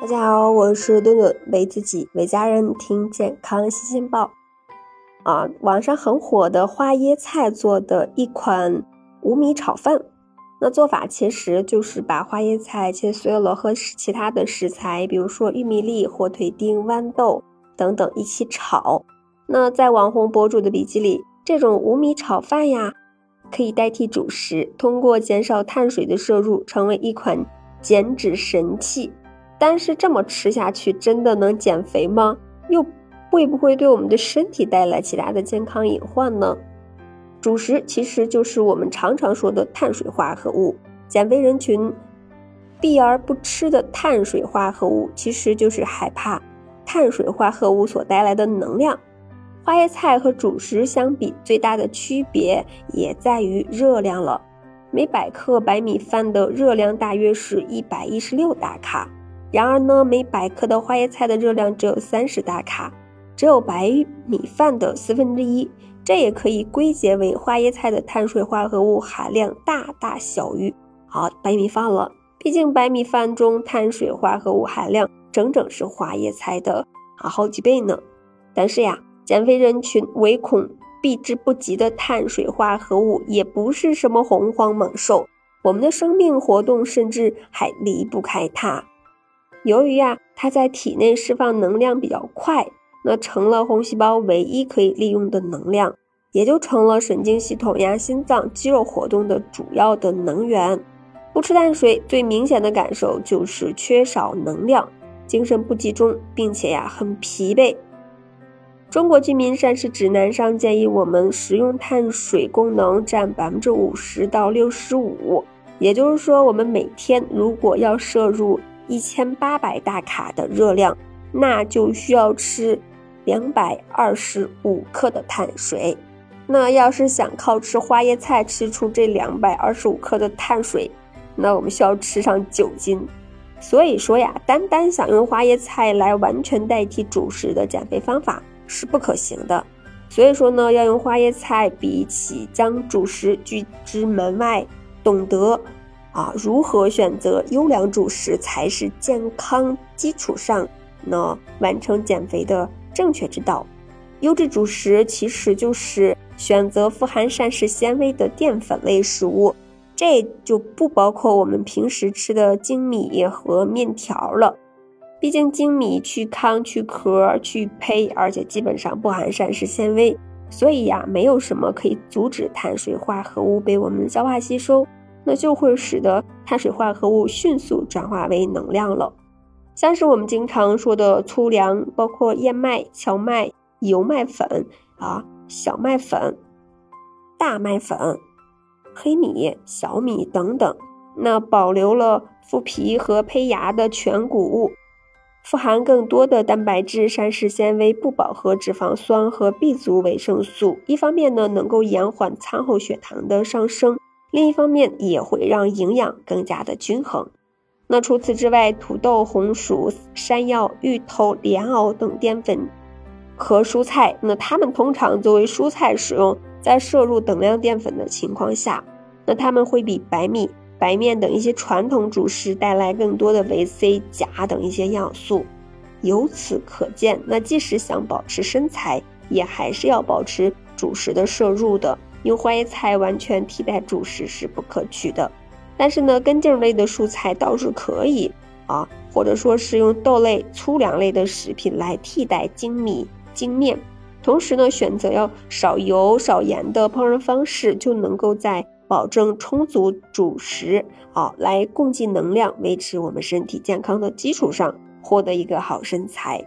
大家好，我是顿顿，为自己、为家人听健康新鲜报。啊，网上很火的花椰菜做的一款无米炒饭，那做法其实就是把花椰菜切碎了和其他的食材，比如说玉米粒、火腿丁、豌豆等等一起炒。那在网红博主的笔记里，这种无米炒饭呀，可以代替主食，通过减少碳水的摄入，成为一款减脂神器。但是这么吃下去，真的能减肥吗？又会不会对我们的身体带来其他的健康隐患呢？主食其实就是我们常常说的碳水化合物。减肥人群避而不吃的碳水化合物，其实就是害怕碳水化合物所带来的能量。花椰菜和主食相比，最大的区别也在于热量了。每百克白米饭的热量大约是一百一十六大卡。然而呢，每百克的花椰菜的热量只有三十大卡，只有白米饭的四分之一。这也可以归结为花椰菜的碳水化合物含量大大小于好白米饭了。毕竟白米饭中碳水化合物含量整整是花椰菜的啊好几倍呢。但是呀，减肥人群唯恐避之不及的碳水化合物也不是什么洪荒猛兽，我们的生命活动甚至还离不开它。由于呀，它在体内释放能量比较快，那成了红细胞唯一可以利用的能量，也就成了神经系统呀、心脏、肌肉活动的主要的能源。不吃碳水，最明显的感受就是缺少能量，精神不集中，并且呀很疲惫。中国居民膳食指南上建议我们食用碳水功能占百分之五十到六十五，也就是说，我们每天如果要摄入。一千八百大卡的热量，那就需要吃两百二十五克的碳水。那要是想靠吃花椰菜吃出这两百二十五克的碳水，那我们需要吃上九斤。所以说呀，单单想用花椰菜来完全代替主食的减肥方法是不可行的。所以说呢，要用花椰菜，比起将主食拒之门外，懂得。啊，如何选择优良主食才是健康基础上呢完成减肥的正确之道？优质主食其实就是选择富含膳食纤维的淀粉类食物，这就不包括我们平时吃的精米和面条了。毕竟精米去糠、去壳、去胚，而且基本上不含膳食纤维，所以呀，没有什么可以阻止碳水化合物被我们消化吸收。那就会使得碳水化合物迅速转化为能量了，像是我们经常说的粗粮，包括燕麦、荞麦、油麦粉啊、小麦粉、大麦粉、黑米、小米等等，那保留了麸皮和胚芽的全谷物，富含更多的蛋白质、膳食纤维、不饱和脂肪酸和 B 族维生素，一方面呢能够延缓餐后血糖的上升。另一方面也会让营养更加的均衡。那除此之外，土豆、红薯、山药、芋头、莲藕等淀粉和蔬菜，那它们通常作为蔬菜使用，在摄入等量淀粉的情况下，那它们会比白米、白面等一些传统主食带来更多的维 C、钾等一些营养素。由此可见，那即使想保持身材，也还是要保持主食的摄入的。用花椰菜完全替代主食是不可取的，但是呢，根茎类的蔬菜倒是可以啊，或者说是用豆类、粗粮类的食品来替代精米、精面，同时呢，选择要少油少盐的烹饪方式，就能够在保证充足主食啊来供给能量、维持我们身体健康的基础上，获得一个好身材。